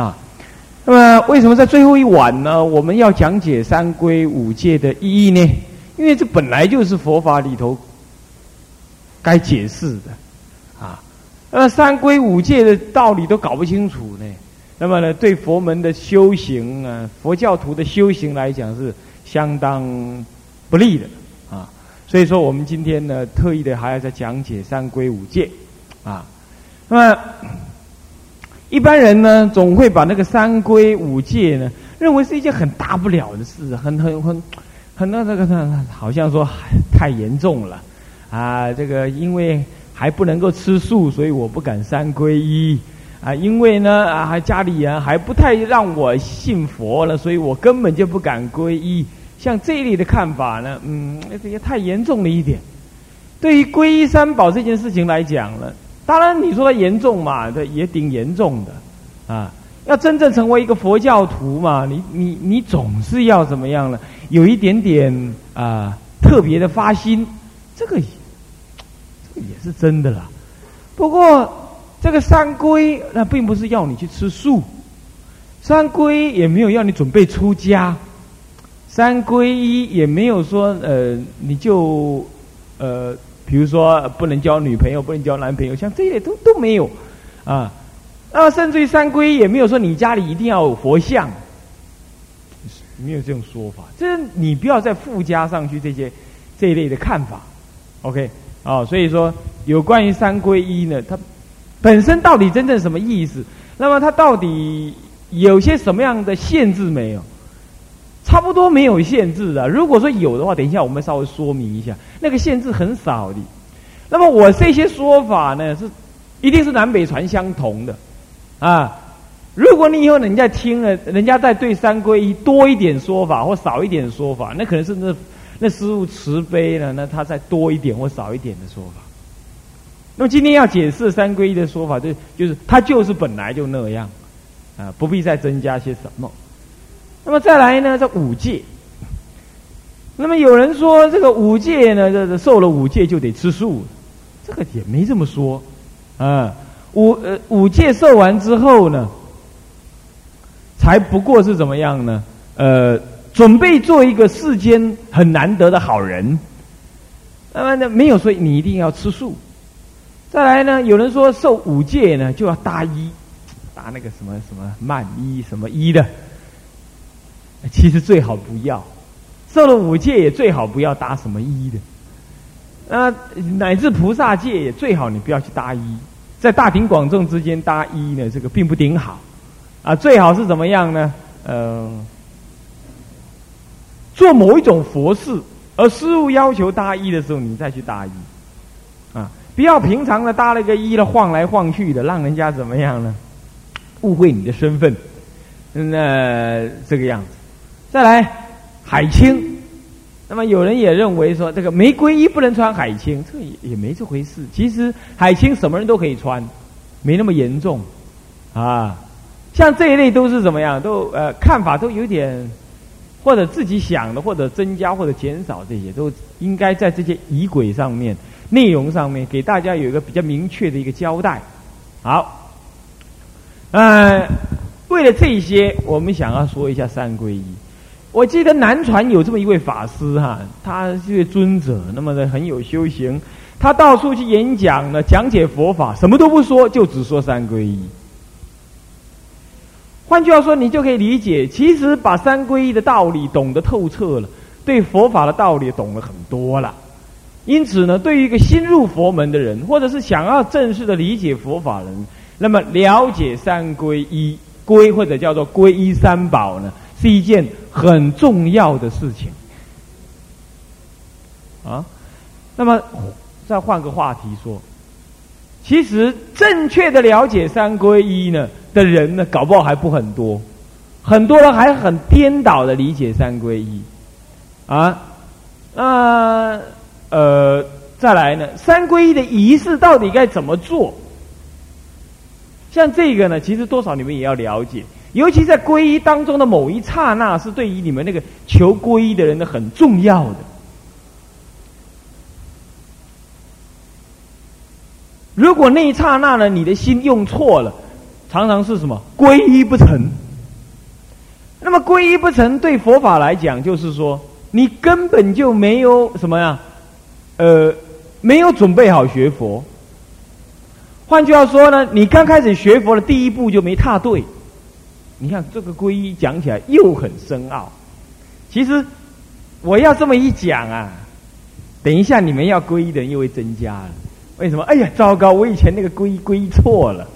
啊。那么，为什么在最后一晚呢？我们要讲解三规五戒的意义呢？因为这本来就是佛法里头该解释的啊。那三规五戒的道理都搞不清楚呢，那么呢，对佛门的修行啊，佛教徒的修行来讲是相当不利的啊。所以说，我们今天呢，特意的还要再讲解三规五戒啊。那么。一般人呢，总会把那个三规五戒呢，认为是一件很大不了的事，很很很很那那个那好像说太严重了啊！这个因为还不能够吃素，所以我不敢三归一啊！因为呢啊，家里人还不太让我信佛了，所以我根本就不敢皈依。像这一类的看法呢，嗯，这个太严重了一点。对于皈依三宝这件事情来讲呢。当然，你说它严重嘛，这也挺严重的，啊，要真正成为一个佛教徒嘛，你你你总是要怎么样呢？有一点点啊特别的发心，这个这个也是真的啦。不过这个三规，那并不是要你去吃素，三规也没有要你准备出家，三规一也没有说呃你就呃。比如说，不能交女朋友，不能交男朋友，像这一类都都没有，啊，那么甚至于三规也没有说你家里一定要有佛像，没有这种说法。这你不要再附加上去这些这一类的看法，OK 啊？所以说，有关于三规一呢，它本身到底真正什么意思？那么它到底有些什么样的限制没有？差不多没有限制的。如果说有的话，等一下我们稍微说明一下，那个限制很少的。那么我这些说法呢，是一定是南北传相同的啊。如果你以后人家听了，人家在对三归一多一点说法或少一点说法，那可能是那那师父慈悲呢，那他再多一点或少一点的说法。那么今天要解释三归一的说法，就就是他就是本来就那样啊，不必再增加些什么。那么再来呢？这五戒。那么有人说，这个五戒呢，这这受了五戒就得吃素，这个也没这么说啊。五呃五戒受完之后呢，才不过是怎么样呢？呃，准备做一个世间很难得的好人。那么呢，没有说你一定要吃素。再来呢，有人说受五戒呢就要搭衣，搭那个什么什么慢衣什么衣的。其实最好不要，受了五戒也最好不要搭什么衣的，那乃至菩萨戒也最好你不要去搭衣，在大庭广众之间搭衣呢，这个并不顶好，啊，最好是怎么样呢？嗯，做某一种佛事，而师傅要求搭衣的时候，你再去搭衣，啊，不要平常的搭了个衣了晃来晃去的，让人家怎么样呢？误会你的身份，那这个样子。再来海青，那么有人也认为说这个玫瑰衣不能穿海青，这也也没这回事。其实海青什么人都可以穿，没那么严重啊。像这一类都是怎么样，都呃看法都有点，或者自己想的，或者增加或者减少，这些都应该在这些仪轨上面、内容上面给大家有一个比较明确的一个交代。好，呃，为了这些，我们想要说一下三皈依。我记得南传有这么一位法师哈，他是位尊者，那么的很有修行，他到处去演讲呢，讲解佛法，什么都不说，就只说三皈依。换句话说，你就可以理解，其实把三皈依的道理懂得透彻了，对佛法的道理懂了很多了。因此呢，对于一个新入佛门的人，或者是想要正式的理解佛法人，那么了解三皈依皈或者叫做皈依三宝呢？是一件很重要的事情啊。那么，再换个话题说，其实正确的了解三归一呢的人呢，搞不好还不很多。很多人还很颠倒的理解三归一啊。那呃，再来呢，三归一的仪式到底该怎么做？像这个呢，其实多少你们也要了解。尤其在皈依当中的某一刹那，是对于你们那个求皈依的人的很重要的。如果那一刹那呢，你的心用错了，常常是什么皈依不成。那么皈依不成，对佛法来讲，就是说你根本就没有什么呀，呃，没有准备好学佛。换句话说呢，你刚开始学佛的第一步就没踏对。你看这个皈依讲起来又很深奥。其实我要这么一讲啊，等一下你们要皈依的人又会增加了。为什么？哎呀，糟糕！我以前那个皈依皈依错了。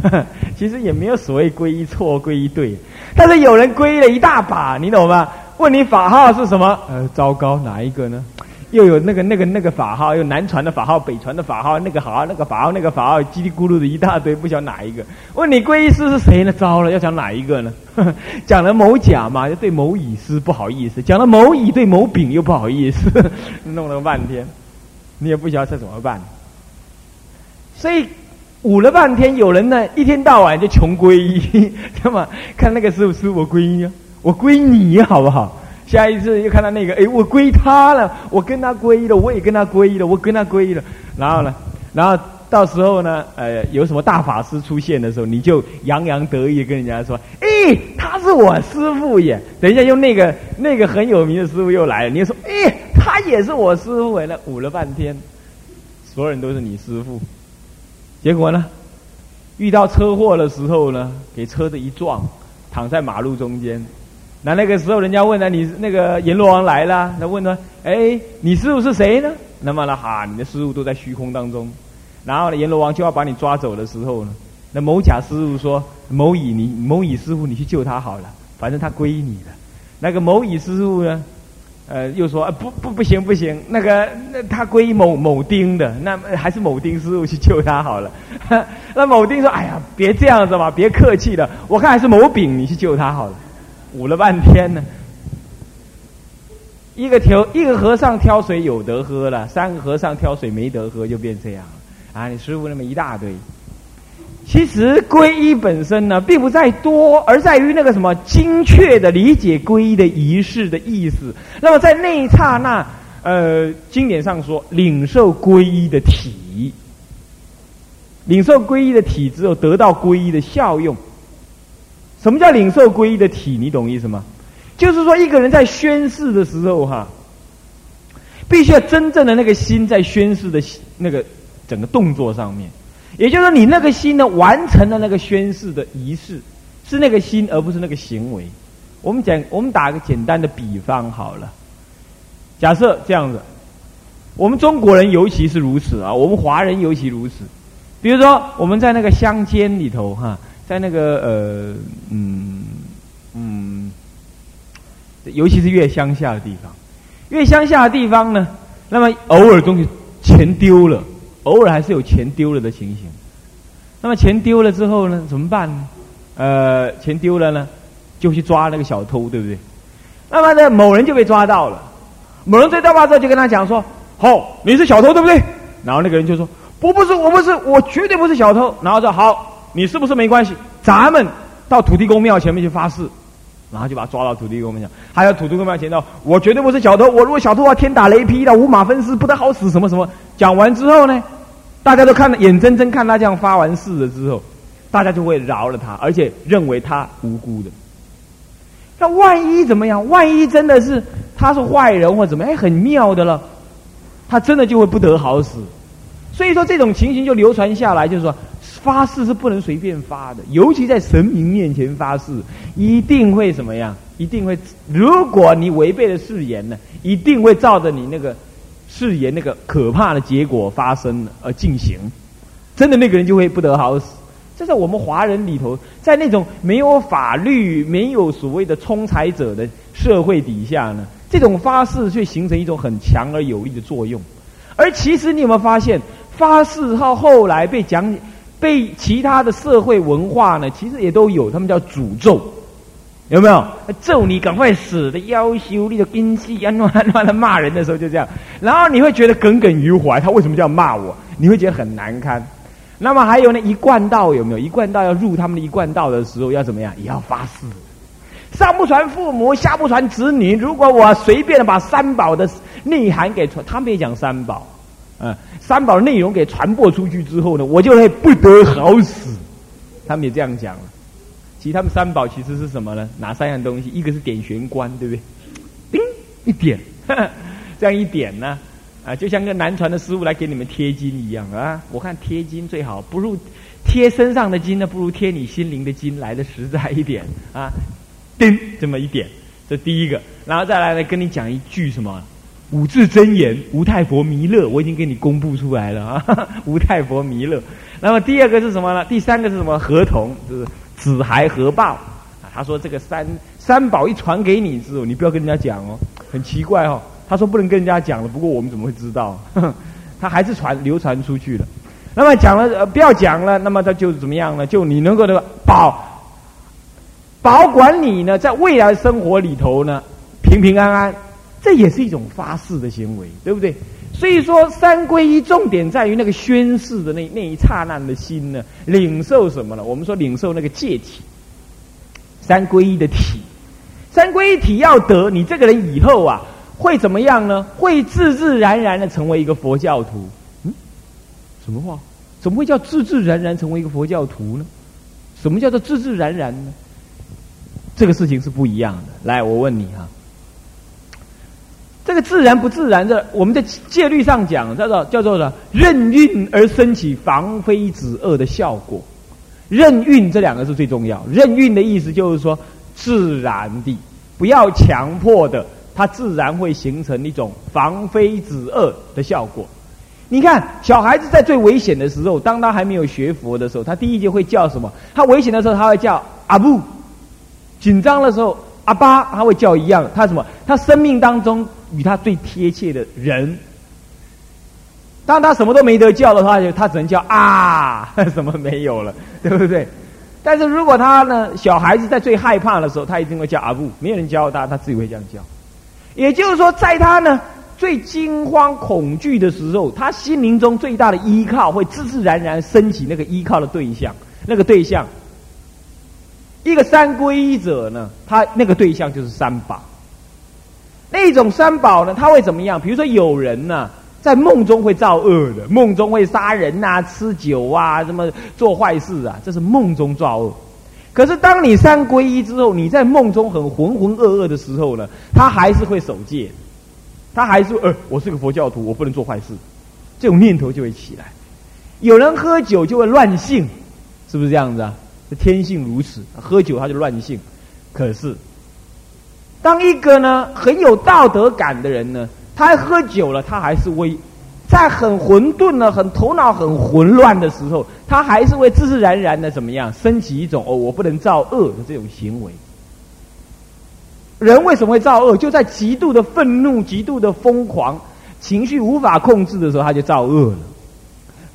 其实也没有所谓皈依错皈依对，但是有人皈依了一大把，你懂吗？问你法号是什么？呃，糟糕，哪一个呢？又有那个那个那个法号，又南传的法号、北传的法号，那个好那个法号、那个法号，叽里咕噜的一大堆，不晓哪一个。问你皈依师是谁呢？糟了，要讲哪一个呢？讲了某甲嘛，就对某乙师不好意思；讲了某乙对某丙又不好意思，弄了半天，你也不晓得这怎么办。所以捂了半天，有人呢一天到晚就穷皈依，那么看那个师傅师傅我皈依啊，我皈你好不好？下一次又看到那个，哎，我归他了，我跟他皈依了，我也跟他皈依了，我跟他皈依了。然后呢，然后到时候呢，呃，有什么大法师出现的时候，你就洋洋得意跟人家说，哎，他是我师傅耶。等一下用那个那个很有名的师傅又来了，你说，哎，他也是我师傅哎，那捂了半天，所有人都是你师傅。结果呢，遇到车祸的时候呢，给车子一撞，躺在马路中间。那那个时候，人家问了你那个阎罗王来了，那问他，哎，你师傅是谁呢？那么呢，哈，你的师傅都在虚空当中。然后呢，阎罗王就要把你抓走的时候呢，那某甲师傅说，某乙你某乙师傅你去救他好了，反正他归你的。那个某乙师傅呢，呃，又说啊，不不不行不行，那个那他归某某丁的，那还是某丁师傅去救他好了。那某丁说，哎呀，别这样子嘛，别客气了，我看还是某丙你去救他好了。捂了半天呢，一个挑一个和尚挑水有得喝了，三个和尚挑水没得喝，就变这样了啊！你师傅那么一大堆，其实皈依本身呢，并不在多，而在于那个什么精确的理解皈依的仪式的意思。那么在那一刹那，呃，经典上说，领受皈依的体，领受皈依的体之后，得到皈依的效用。什么叫领受皈依的体？你懂意思吗？就是说，一个人在宣誓的时候，哈，必须要真正的那个心在宣誓的那个整个动作上面。也就是说，你那个心呢，完成了那个宣誓的仪式，是那个心，而不是那个行为。我们讲，我们打个简单的比方好了。假设这样子，我们中国人尤其是如此啊，我们华人尤其如此。比如说，我们在那个乡间里头，哈。在那个呃嗯嗯，尤其是越乡下的地方，越乡下的地方呢，那么偶尔东西钱丢了，偶尔还是有钱丢了的情形。那么钱丢了之后呢，怎么办呢？呃，钱丢了呢，就去抓那个小偷，对不对？那么呢，某人就被抓到了，某人被抓到之后就跟他讲说：“好，你是小偷，对不对？”然后那个人就说：“不，不是，我不是，我绝对不是小偷。”然后说：“好。”你是不是没关系？咱们到土地公庙前面去发誓，然后就把他抓到土地公庙。还有土地公庙前头，我绝对不是小偷。我如果小偷的话，天打雷劈的，五马分尸，不得好死。什么什么？讲完之后呢，大家都看眼睁睁看他这样发完誓了之后，大家就会饶了他，而且认为他无辜的。那万一怎么样？万一真的是他是坏人或怎么？哎，很妙的了，他真的就会不得好死。所以说这种情形就流传下来，就是说。发誓是不能随便发的，尤其在神明面前发誓，一定会什么样？一定会，如果你违背了誓言呢，一定会照着你那个誓言那个可怕的结果发生而进行。真的，那个人就会不得好死。这在我们华人里头，在那种没有法律、没有所谓的冲财者的社会底下呢，这种发誓却形成一种很强而有力的作用。而其实你有没有发现，发誓后后来被讲？被其他的社会文化呢，其实也都有，他们叫诅咒，有没有？咒你赶快死的要求，你的根基啊，乱乱的骂人的时候就这样，然后你会觉得耿耿于怀，他为什么这样骂我？你会觉得很难堪。那么还有呢，一贯道有没有？一贯道要入他们的一贯道的时候要怎么样？也要发誓，上不传父母，下不传子女。如果我随便的把三宝的内涵给传，他们也讲三宝。嗯，三宝内容给传播出去之后呢，我就会不得好死。他们也这样讲了。其实他们三宝其实是什么呢？哪三样东西？一个是点玄关，对不对？叮一点，这样一点呢，啊，就像个南传的师傅来给你们贴金一样啊。我看贴金最好，不如贴身上的金呢，不如贴你心灵的金来的实在一点啊。叮，这么一点，这第一个，然后再来呢，跟你讲一句什么？五字真言，无太佛弥勒，我已经给你公布出来了啊！无太佛弥勒。那么第二个是什么呢？第三个是什么？合同，就是子孩合报啊。他说这个三三宝一传给你之后，你不要跟人家讲哦，很奇怪哦。他说不能跟人家讲了，不过我们怎么会知道？他还是传流传出去了。那么讲了，呃，不要讲了，那么他就怎么样呢？就你能够的保保管你呢，在未来生活里头呢，平平安安。这也是一种发誓的行为，对不对？所以说三皈依重点在于那个宣誓的那那一刹那的心呢，领受什么呢？我们说领受那个戒体，三皈依的体，三皈依体要得，你这个人以后啊会怎么样呢？会自自然然的成为一个佛教徒。嗯，什么话？怎么会叫自自然然成为一个佛教徒呢？什么叫做自自然然呢？这个事情是不一样的。来，我问你哈。这个自然不自然的，我们在戒律上讲叫做叫做的任运而升起防非止恶的效果。任运这两个是最重要。任运的意思就是说自然的，不要强迫的，它自然会形成一种防非止恶的效果。你看小孩子在最危险的时候，当他还没有学佛的时候，他第一节会叫什么？他危险的时候他会叫阿布，紧张的时候阿巴，他会叫一样。他什么？他生命当中。与他最贴切的人，当他什么都没得叫的话，就他只能叫啊，什么没有了，对不对？但是如果他呢，小孩子在最害怕的时候，他一定会叫阿布，没有人教他，他自己会这样叫。也就是说，在他呢最惊慌恐惧的时候，他心灵中最大的依靠会自自然然升起那个依靠的对象，那个对象，一个三皈依者呢，他那个对象就是三宝。那种三宝呢？他会怎么样？比如说有人呢，在梦中会造恶的，梦中会杀人呐、吃酒啊、什么做坏事啊，这是梦中造恶。可是当你三皈依之后，你在梦中很浑浑噩噩的时候呢，他还是会守戒，他还是呃，我是个佛教徒，我不能做坏事，这种念头就会起来。有人喝酒就会乱性，是不是这样子啊？天性如此，喝酒他就乱性。可是。当一个呢很有道德感的人呢，他喝酒了，他还是会，在很混沌呢、很头脑很混乱的时候，他还是会自自然然的怎么样，升起一种哦，我不能造恶的这种行为。人为什么会造恶？就在极度的愤怒、极度的疯狂、情绪无法控制的时候，他就造恶了。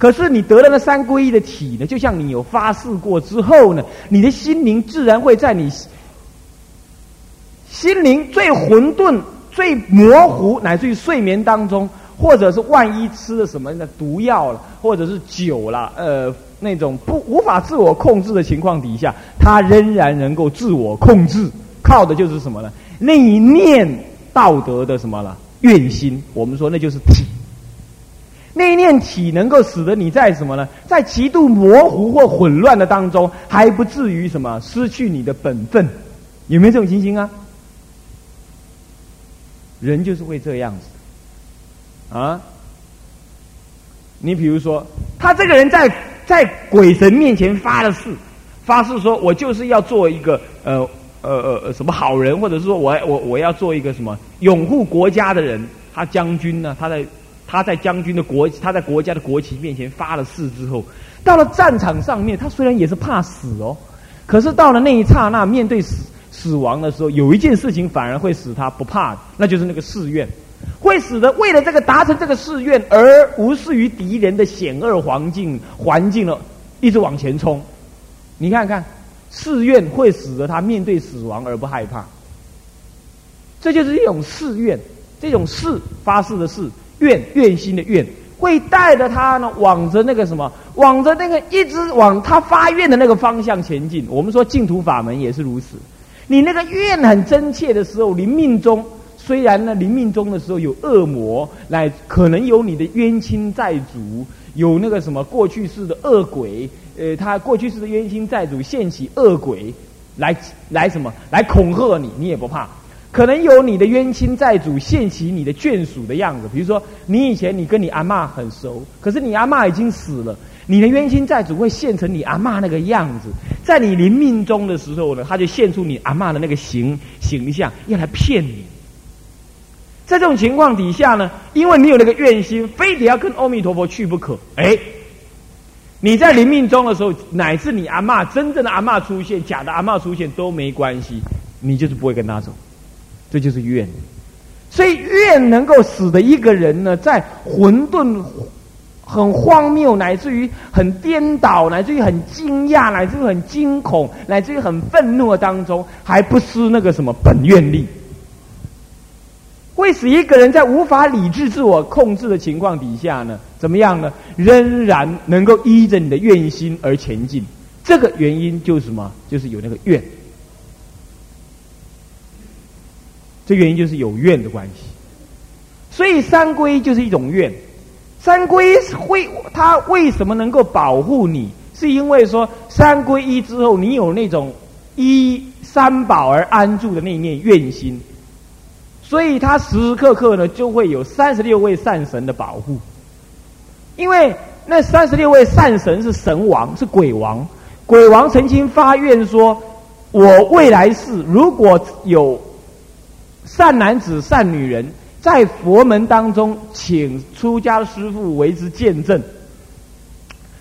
可是你得了那三皈依的体呢，就像你有发誓过之后呢，你的心灵自然会在你。心灵最混沌、最模糊，乃至于睡眠当中，或者是万一吃了什么的毒药了，或者是酒了，呃，那种不无法自我控制的情况底下，他仍然能够自我控制，靠的就是什么呢？那一念道德的什么了？愿心，我们说那就是体。那一念体能够使得你在什么呢？在极度模糊或混乱的当中，还不至于什么失去你的本分，有没有这种情形啊？人就是会这样子，啊！你比如说，他这个人在在鬼神面前发了誓，发誓说我就是要做一个呃呃呃什么好人，或者是说我我我要做一个什么拥护国家的人。他将军呢，他在他在将军的国他在国家的国旗面前发了誓之后，到了战场上面，他虽然也是怕死哦，可是到了那一刹那，面对死。死亡的时候，有一件事情反而会使他不怕，那就是那个誓愿，会使得为了这个达成这个誓愿而无视于敌人的险恶环境环境了，一直往前冲。你看看，誓愿会使得他面对死亡而不害怕，这就是一种誓愿，这种誓发誓的誓愿愿心的愿，会带着他呢往着那个什么，往着那个一直往他发愿的那个方向前进。我们说净土法门也是如此。你那个愿很真切的时候，临命中虽然呢，临命中的时候有恶魔来，可能有你的冤亲债主，有那个什么过去式的恶鬼，呃，他过去式的冤亲债主现起恶鬼来来什么来恐吓你，你也不怕。可能有你的冤亲债主现起你的眷属的样子，比如说你以前你跟你阿妈很熟，可是你阿妈已经死了，你的冤亲债主会现成你阿妈那个样子，在你临命终的时候呢，他就现出你阿妈的那个形形象，要来骗你。在这种情况底下呢，因为你有那个愿心，非得要跟阿弥陀佛去不可。哎，你在临命终的时候，乃至你阿妈真正的阿妈出现，假的阿妈出现都没关系，你就是不会跟他走。这就是怨，所以怨能够使得一个人呢，在混沌、很荒谬，乃至于很颠倒，乃至于很惊讶，乃至于很惊恐，乃至于很愤怒当中，还不失那个什么本愿力，会使一个人在无法理智自我控制的情况底下呢，怎么样呢？仍然能够依着你的愿心而前进。这个原因就是什么？就是有那个愿。这原因就是有怨的关系，所以三归就是一种怨。三归会，它为什么能够保护你？是因为说三归一之后，你有那种依三宝而安住的那一念愿心，所以他时时刻刻呢就会有三十六位善神的保护。因为那三十六位善神是神王，是鬼王。鬼王曾经发愿说：“我未来世如果有。”善男子、善女人，在佛门当中，请出家师父为之见证，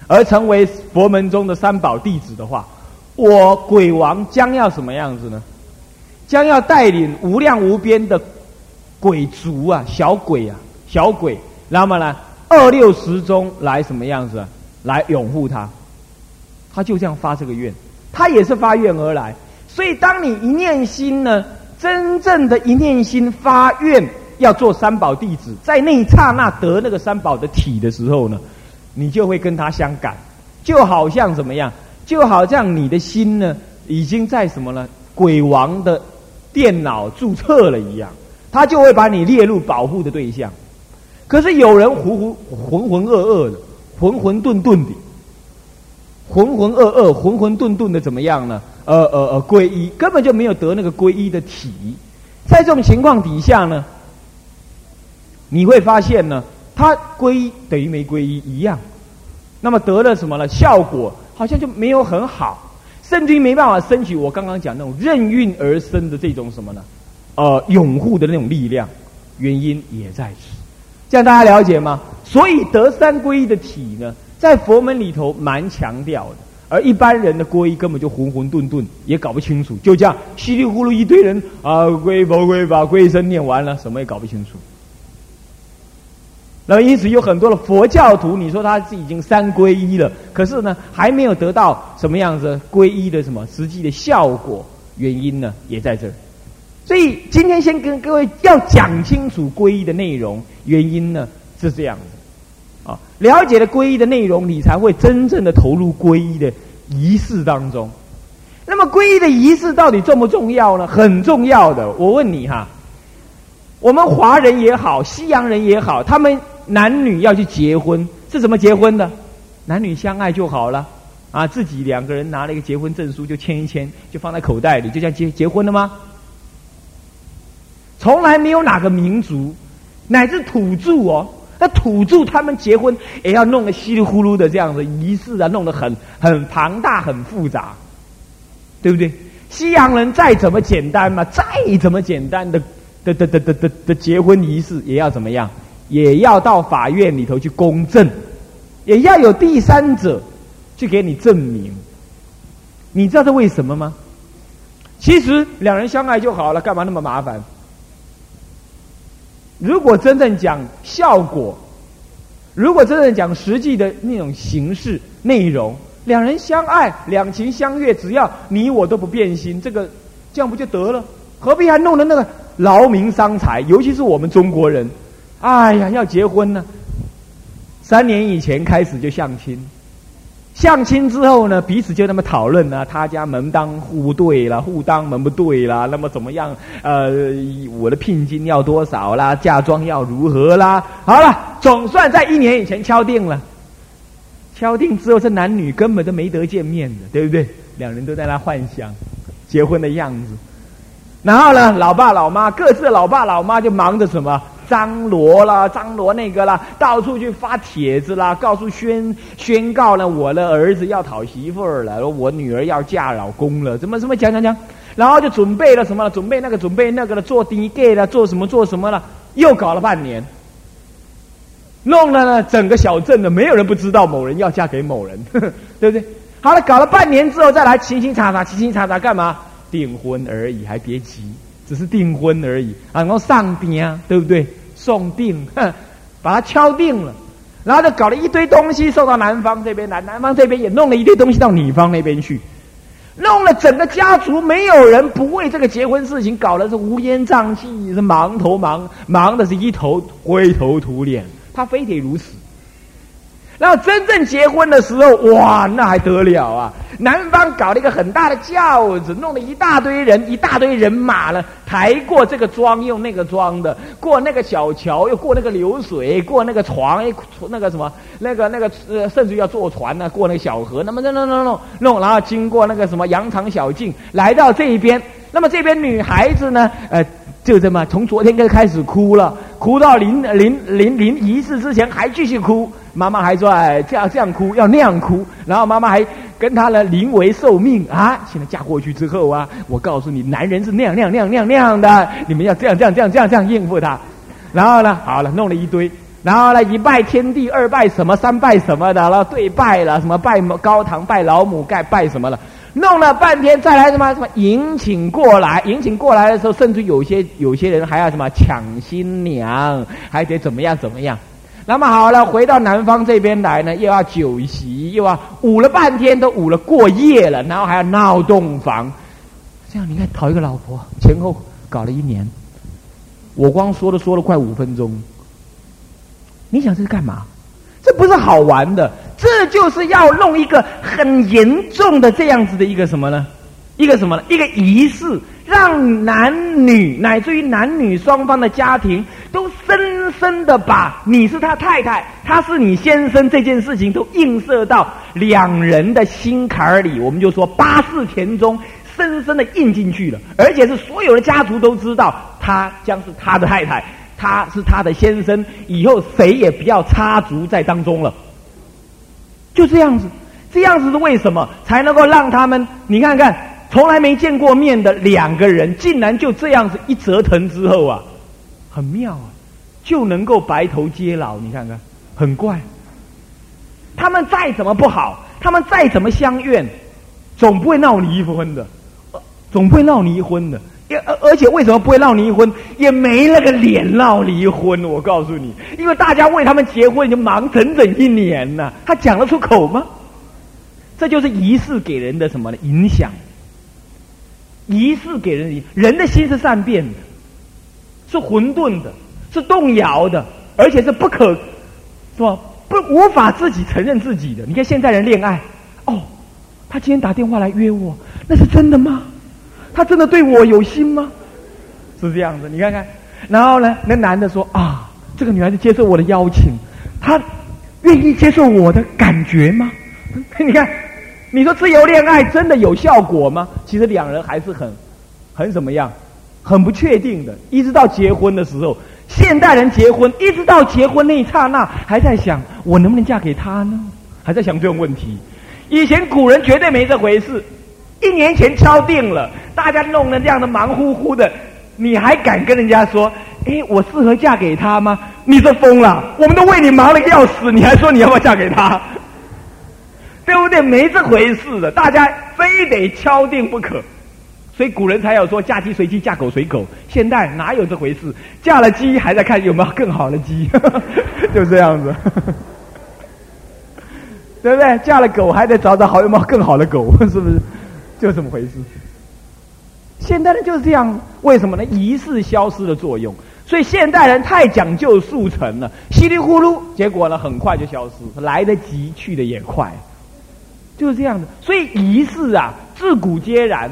而成为佛门中的三宝弟子的话，我鬼王将要什么样子呢？将要带领无量无边的鬼族啊，小鬼啊，小鬼，那么呢，二六十中来什么样子？来拥护他，他就这样发这个愿，他也是发愿而来。所以，当你一念心呢？真正的一念心发愿要做三宝弟子，在那一刹那得那个三宝的体的时候呢，你就会跟他相感，就好像怎么样？就好像你的心呢，已经在什么呢？鬼王的电脑注册了一样，他就会把你列入保护的对象。可是有人糊糊浑浑噩噩的，浑浑沌沌的，浑浑噩噩、浑浑沌沌的，怎么样呢？呃呃呃，皈依根本就没有得那个皈依的体，在这种情况底下呢，你会发现呢，他皈依等于没皈依一样，那么得了什么呢？效果好像就没有很好，甚至于没办法升起我刚刚讲那种任运而生的这种什么呢？呃，拥护的那种力量，原因也在此，这样大家了解吗？所以得三皈依的体呢，在佛门里头蛮强调的。而一般人的皈依根本就混混沌沌，也搞不清楚，就这样稀里糊涂一堆人啊，皈佛皈法皈僧念完了，什么也搞不清楚。那么因此有很多的佛教徒，你说他是已经三皈依了，可是呢，还没有得到什么样子皈依的什么实际的效果，原因呢也在这儿。所以今天先跟各位要讲清楚皈依的内容，原因呢是这样。啊，了解了皈依的内容，你才会真正的投入皈依的仪式当中。那么，皈依的仪式到底重不重要呢？很重要的。我问你哈，我们华人也好，西洋人也好，他们男女要去结婚，是怎么结婚的？男女相爱就好了啊，自己两个人拿了一个结婚证书就签一签，就放在口袋里，就这样结结婚了吗？从来没有哪个民族，乃至土著哦。那土著他们结婚也要弄得稀里糊涂的这样的仪式啊，弄得很很庞大、很复杂，对不对？西洋人再怎么简单嘛，再怎么简单的的的的的的的结婚仪式，也要怎么样？也要到法院里头去公证，也要有第三者去给你证明。你知道是为什么吗？其实两人相爱就好了，干嘛那么麻烦？如果真正讲效果，如果真正讲实际的那种形式内容，两人相爱、两情相悦，只要你我都不变心，这个这样不就得了？何必还弄得那个劳民伤财？尤其是我们中国人，哎呀，要结婚呢，三年以前开始就相亲。相亲之后呢，彼此就那么讨论呢，他家门当户对了，户当门不对了，那么怎么样？呃，我的聘金要多少啦？嫁妆要如何啦？好了，总算在一年以前敲定了。敲定之后，这男女根本都没得见面的，对不对？两人都在那幻想结婚的样子。然后呢，老爸老妈各自的老爸老妈就忙着什么张罗啦、张罗那个啦，到处去发帖子啦，告诉宣宣告呢，我的儿子要讨媳妇儿了，我女儿要嫁老公了，怎么怎么讲讲讲，然后就准备了什么了，准备那个准备那个了，做第一个了，做什么做什么了，又搞了半年。弄了呢，整个小镇的没有人不知道某人要嫁给某人，对不对？好了，搞了半年之后再来清清查查，清清查查干嘛？订婚而已，还别急，只是订婚而已啊！然后上边啊，对不对？送定，把他敲定了，然后就搞了一堆东西送到男方这边来，男方这边也弄了一堆东西到女方那边去，弄了整个家族没有人不为这个结婚事情搞的是乌烟瘴气，是忙头忙忙的是一头灰头土脸。他非得如此，然后真正结婚的时候，哇，那还得了啊！男方搞了一个很大的轿子，弄了一大堆人，一大堆人马呢，抬过这个庄，用那个庄的，过那个小桥，又过那个流水，过那个床，那个什么，那个那个呃，甚至要坐船呢，过那个小河，那么弄弄弄弄弄，然后经过那个什么羊肠小径，来到这一边，那么这边女孩子呢，呃。就这么从昨天就开始哭了，哭到临临临临仪式之前还继续哭。妈妈还说：“哎，这样这样哭，要那样哭。”然后妈妈还跟他呢临危受命啊！现在嫁过去之后啊，我告诉你，男人是那样那样那样那样的，你们要这样这样这样这样这样应付他。然后呢，好了，弄了一堆。然后呢，一拜天地，二拜什么，三拜什么的，然后对拜了，什么拜高堂，拜老母，盖拜什么了。弄了半天，再来什么什么迎请过来，迎请过来的时候，甚至有些有些人还要什么抢新娘，还得怎么样怎么样。那么好了，回到南方这边来呢，又要酒席，又要舞了半天，都舞了过夜了，然后还要闹洞房。这样你看，讨一个老婆，前后搞了一年，我光说了说了快五分钟。你想这是干嘛？不是好玩的。这就是要弄一个很严重的这样子的一个什么呢？一个什么呢？一个仪式，让男女乃至于男女双方的家庭都深深的把你是他太太，他是你先生这件事情都映射到两人的心坎儿里。我们就说八世田中深深的印进去了，而且是所有的家族都知道他将是他的太太，他是他的先生，以后谁也不要插足在当中了。就这样子，这样子是为什么才能够让他们？你看看，从来没见过面的两个人，竟然就这样子一折腾之后啊，很妙啊，就能够白头偕老。你看看，很怪。他们再怎么不好，他们再怎么相怨，总不会闹离婚的，总不会闹离婚的。而而且为什么不会闹离婚？也没那个脸闹离婚。我告诉你，因为大家为他们结婚已经忙整整一年了，他讲得出口吗？这就是仪式给人的什么呢？影响。仪式给人，人的心是善变的，是混沌的，是动摇的，而且是不可，是吧？不无法自己承认自己的。你看现在人恋爱，哦，他今天打电话来约我，那是真的吗？他真的对我有心吗？是这样子，你看看。然后呢，那男的说：“啊，这个女孩子接受我的邀请，她愿意接受我的感觉吗？” 你看，你说自由恋爱真的有效果吗？其实两人还是很很怎么样，很不确定的。一直到结婚的时候，现代人结婚，一直到结婚那一刹那，还在想我能不能嫁给他呢？还在想这种问题。以前古人绝对没这回事。一年前敲定了，大家弄得这样的忙乎乎的，你还敢跟人家说？哎，我适合嫁给他吗？你是疯了！我们都为你忙了要死，你还说你要不要嫁给他？对不对？没这回事的，大家非得敲定不可。所以古人才有说“嫁鸡随鸡，嫁狗随狗”。现代哪有这回事？嫁了鸡还在看有没有更好的鸡，就这样子，对不对？嫁了狗还得找找好有没有更好的狗，是不是？就这么回事。现代人就是这样，为什么呢？仪式消失的作用，所以现代人太讲究速成了，稀里糊涂，结果呢很快就消失，来得及，去的也快，就是这样的。所以仪式啊，自古皆然，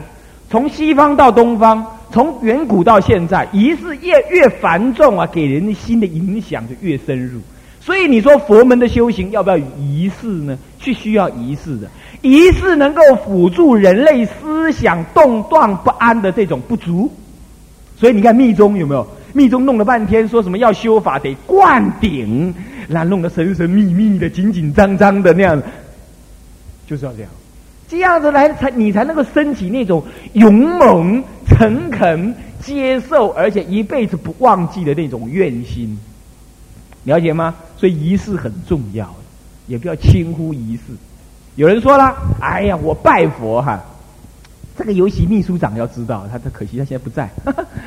从西方到东方，从远古到现在，仪式越越繁重啊，给人的心的影响就越深入。所以你说佛门的修行要不要仪式呢？是需要仪式的，仪式能够辅助人类思想动荡不安的这种不足。所以你看密宗有没有？密宗弄了半天，说什么要修法得灌顶，那弄得神神秘秘的、紧紧张张的那样，就是要这样，这样子来才你才能够升起那种勇猛、诚恳、接受，而且一辈子不忘记的那种愿心，了解吗？所以仪式很重要，也不要轻忽仪式。有人说了：“哎呀，我拜佛哈。”这个游戏秘书长要知道，他他可惜他现在不在，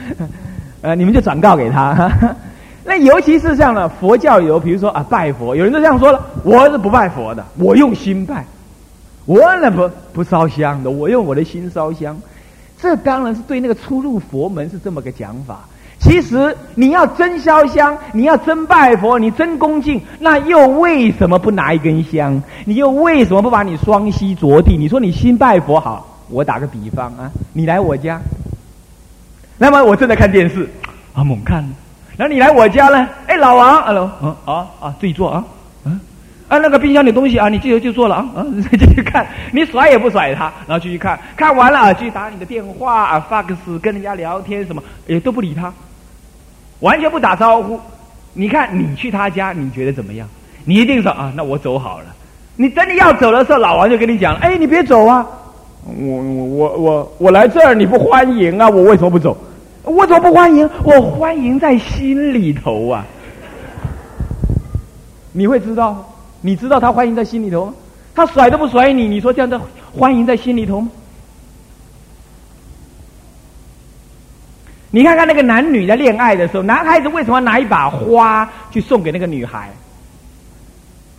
呃，你们就转告给他。那尤其是这样的佛教有，比如说啊拜佛，有人就这样说了，我是不拜佛的，我用心拜，我那不不烧香的，我用我的心烧香。这当然是对那个初入佛门是这么个讲法。其实你要真烧香，你要真拜佛，你真恭敬，那又为什么不拿一根香？你又为什么不把你双膝着地？你说你心拜佛好。我打个比方啊，你来我家，那么我正在看电视，啊猛看，然后你来我家呢，哎老王，hello，嗯啊啊自己坐啊，嗯，啊那个冰箱里东西啊，你记得就做了啊，啊继续看，你甩也不甩他，然后继续看，看完了继续打你的电话啊，fax 跟人家聊天什么也都不理他，完全不打招呼，你看你去他家你觉得怎么样？你一定说啊，那我走好了。你真的要走的时候，老王就跟你讲，哎你别走啊。我我我我我来这儿你不欢迎啊？我为什么不走？我怎么不欢迎？我欢迎在心里头啊！你会知道？你知道他欢迎在心里头吗？他甩都不甩你，你说这样的欢迎在心里头吗？你看看那个男女在恋爱的时候，男孩子为什么拿一把花去送给那个女孩？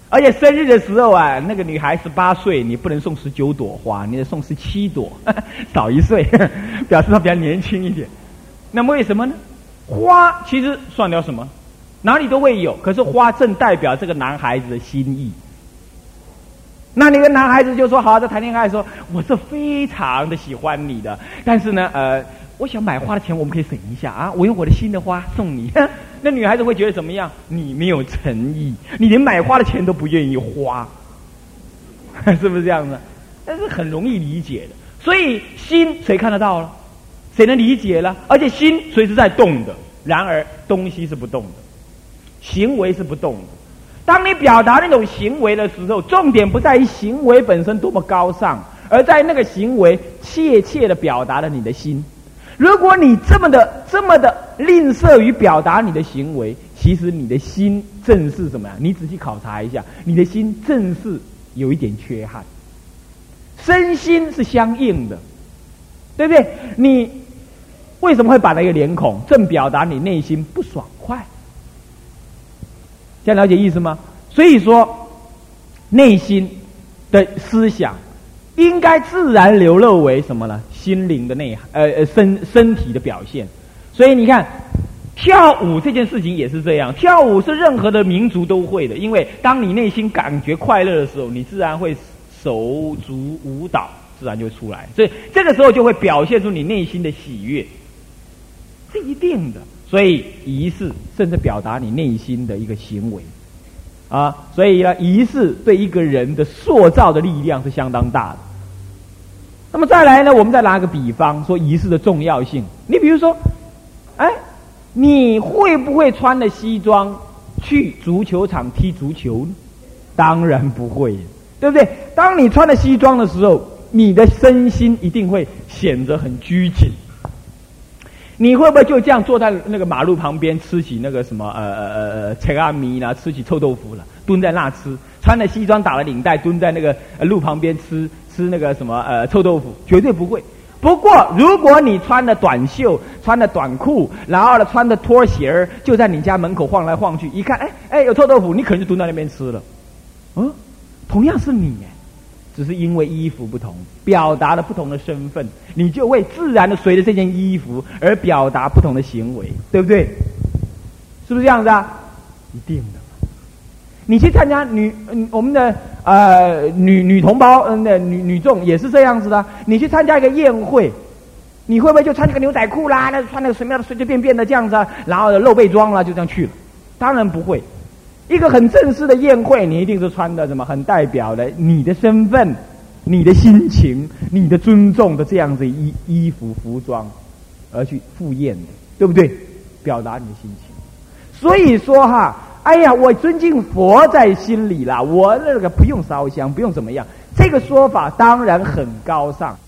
而且生日的时候啊，那个女孩十八岁，你不能送十九朵花，你得送十七朵，少一岁，表示她比较年轻一点。那么为什么呢？花其实算了什么，哪里都会有，可是花正代表这个男孩子的心意。那那个男孩子就说：“好，在谈恋爱说，我是非常的喜欢你的，但是呢，呃。”我想买花的钱，我们可以省一下啊！我用我的新的花送你，那女孩子会觉得怎么样？你没有诚意，你连买花的钱都不愿意花，是不是这样子？但是很容易理解的。所以心谁看得到了？谁能理解了？而且心随时在动的，然而东西是不动的，行为是不动的。当你表达那种行为的时候，重点不在于行为本身多么高尚，而在那个行为切切的表达了你的心。如果你这么的、这么的吝啬于表达你的行为，其实你的心正是什么呀？你仔细考察一下，你的心正是有一点缺憾。身心是相应的，对不对？你为什么会把那个脸孔？正表达你内心不爽快。这样了解意思吗？所以说，内心的思想。应该自然流露为什么呢？心灵的内涵，呃呃，身身体的表现。所以你看，跳舞这件事情也是这样。跳舞是任何的民族都会的，因为当你内心感觉快乐的时候，你自然会手足舞蹈，自然就出来。所以这个时候就会表现出你内心的喜悦，是一定的。所以仪式甚至表达你内心的一个行为。啊，所以呢，仪式对一个人的塑造的力量是相当大的。那么再来呢，我们再拿个比方说仪式的重要性。你比如说，哎，你会不会穿着西装去足球场踢足球呢？当然不会，对不对？当你穿了西装的时候，你的身心一定会显得很拘谨。你会不会就这样坐在那个马路旁边吃起那个什么呃呃呃呃切阿米啦，吃起臭豆腐了，蹲在那吃，穿着西装打了领带，蹲在那个路旁边吃吃那个什么呃臭豆腐，绝对不会。不过如果你穿的短袖，穿的短裤，然后呢穿的拖鞋儿，就在你家门口晃来晃去，一看，哎哎有臭豆腐，你可能就蹲在那边吃了。嗯，同样是你。只是因为衣服不同，表达了不同的身份，你就会自然的随着这件衣服而表达不同的行为，对不对？是不是这样子啊？一定的。你去参加女，我们的呃女女同胞，嗯，那女女众也是这样子的。你去参加一个宴会，你会不会就穿那个牛仔裤啦，那穿那个什么样的随随便便的这样子，然后露背装啦，就这样去了？当然不会。一个很正式的宴会，你一定是穿的什么很代表的你的身份、你的心情、你的尊重的这样子衣衣服服装而去赴宴的，对不对？表达你的心情。所以说哈，哎呀，我尊敬佛在心里啦，我那个不用烧香，不用怎么样，这个说法当然很高尚。